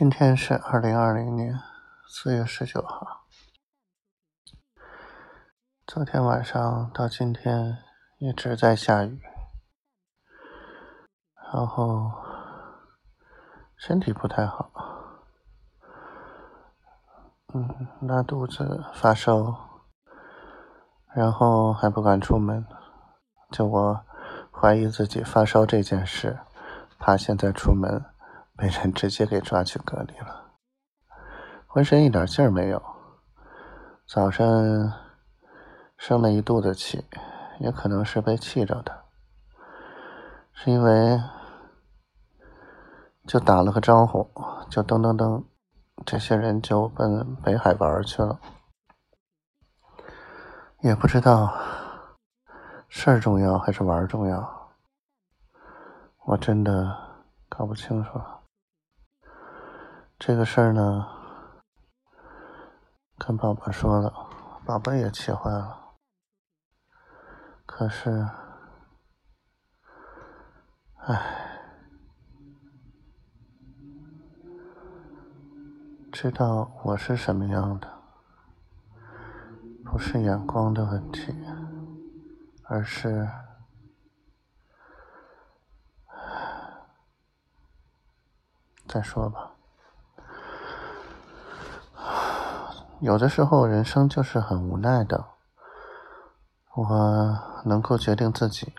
今天是二零二零年四月十九号。昨天晚上到今天一直在下雨，然后身体不太好，嗯，拉肚子、发烧，然后还不敢出门。就我怀疑自己发烧这件事，怕现在出门。被人直接给抓去隔离了，浑身一点劲儿没有。早上生了一肚子气，也可能是被气着的。是因为就打了个招呼，就噔噔噔，这些人就奔北海玩去了。也不知道事儿重要还是玩重要，我真的搞不清楚了。这个事儿呢，跟宝宝说了，宝宝也气坏了。可是，唉，知道我是什么样的，不是眼光的问题，而是，再说吧。有的时候，人生就是很无奈的。我能够决定自己，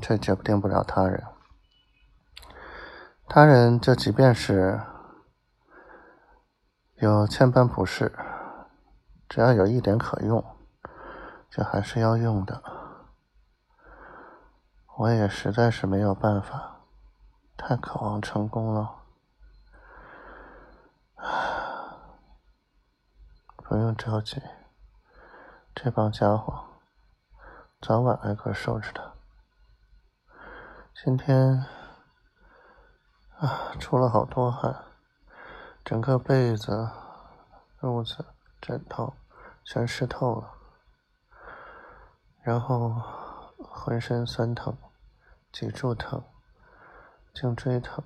却决定不了他人。他人，就即便是有千般不是，只要有一点可用，就还是要用的。我也实在是没有办法，太渴望成功了。不用着急，这帮家伙早晚挨个收拾他。今天啊，出了好多汗，整个被子、褥子、枕头全湿透了，然后浑身酸疼，脊柱疼，颈椎疼，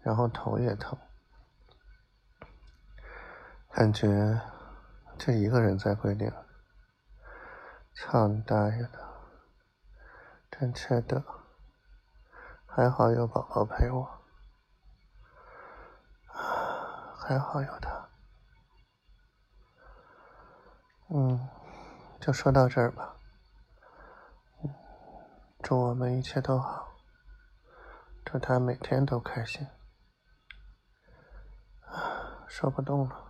然后头也疼。感觉就一个人在桂林，操你大爷的！真缺德！还好有宝宝陪我，还好有他。嗯，就说到这儿吧。祝我们一切都好，祝他每天都开心。说不动了。